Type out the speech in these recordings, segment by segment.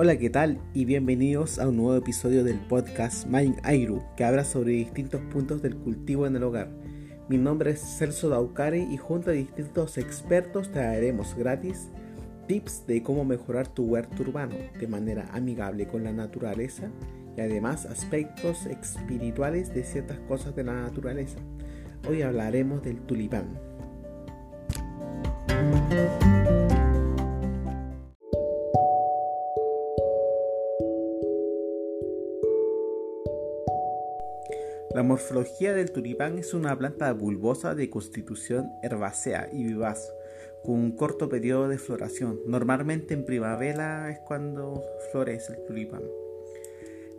Hola, ¿qué tal? Y bienvenidos a un nuevo episodio del podcast Mind Airu, que habla sobre distintos puntos del cultivo en el hogar. Mi nombre es Celso Daucare y junto a distintos expertos traeremos gratis tips de cómo mejorar tu huerto urbano de manera amigable con la naturaleza y además aspectos espirituales de ciertas cosas de la naturaleza. Hoy hablaremos del tulipán. La morfología del tulipán es una planta bulbosa de constitución herbácea y vivaz, con un corto periodo de floración. Normalmente en primavera es cuando florece el tulipán.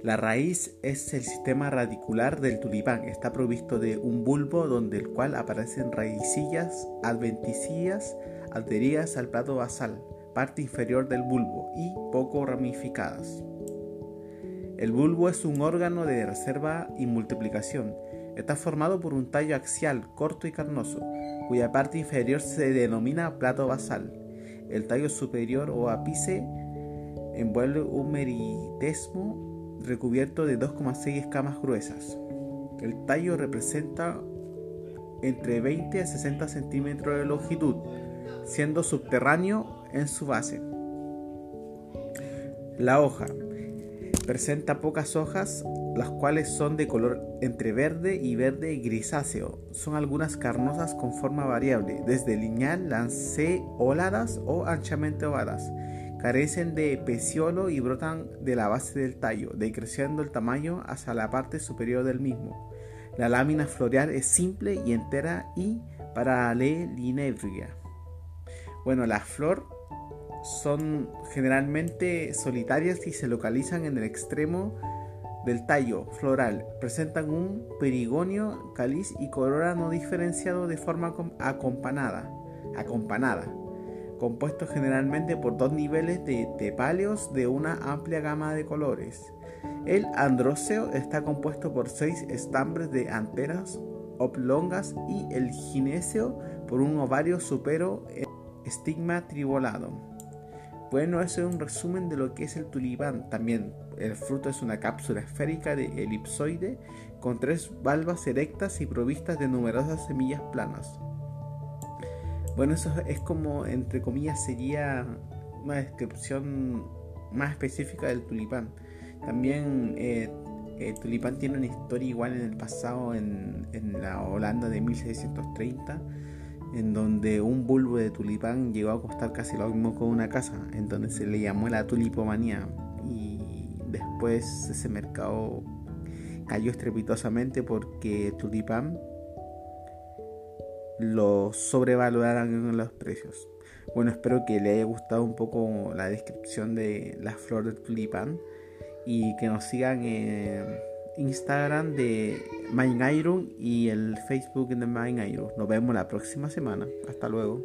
La raíz es el sistema radicular del tulipán. Está provisto de un bulbo donde el cual aparecen raicillas adventicias adheridas al plato basal, parte inferior del bulbo y poco ramificadas. El bulbo es un órgano de reserva y multiplicación. Está formado por un tallo axial corto y carnoso, cuya parte inferior se denomina plato basal. El tallo superior o ápice envuelve un meridesmo recubierto de 2,6 escamas gruesas. El tallo representa entre 20 a 60 centímetros de longitud, siendo subterráneo en su base. La hoja Presenta pocas hojas, las cuales son de color entre verde y verde grisáceo. Son algunas carnosas con forma variable, desde lineal, lanceoladas o anchamente ovadas. Carecen de peciolo y brotan de la base del tallo, decreciendo el tamaño hacia la parte superior del mismo. La lámina floreal es simple y entera y paralelinebria. Bueno, la flor son generalmente solitarias y se localizan en el extremo del tallo floral. Presentan un perigonio, cáliz y corola no diferenciado de forma acompanada, acompanada, compuesto generalmente por dos niveles de tepáleos de una amplia gama de colores. El andróceo está compuesto por seis estambres de anteras oblongas y el gineceo por un ovario supero estigma tribolado. Bueno, eso es un resumen de lo que es el tulipán. También el fruto es una cápsula esférica de elipsoide con tres valvas erectas y provistas de numerosas semillas planas. Bueno, eso es como, entre comillas, sería una descripción más específica del tulipán. También eh, el tulipán tiene una historia igual en el pasado en, en la Holanda de 1630 en donde un bulbo de tulipán llegó a costar casi lo mismo que una casa, en donde se le llamó la tulipomanía y después ese mercado cayó estrepitosamente porque tulipán lo sobrevaloraron en los precios. Bueno, espero que le haya gustado un poco la descripción de la flor del tulipán y que nos sigan en Instagram de Main y el Facebook de Main Nos vemos la próxima semana. Hasta luego.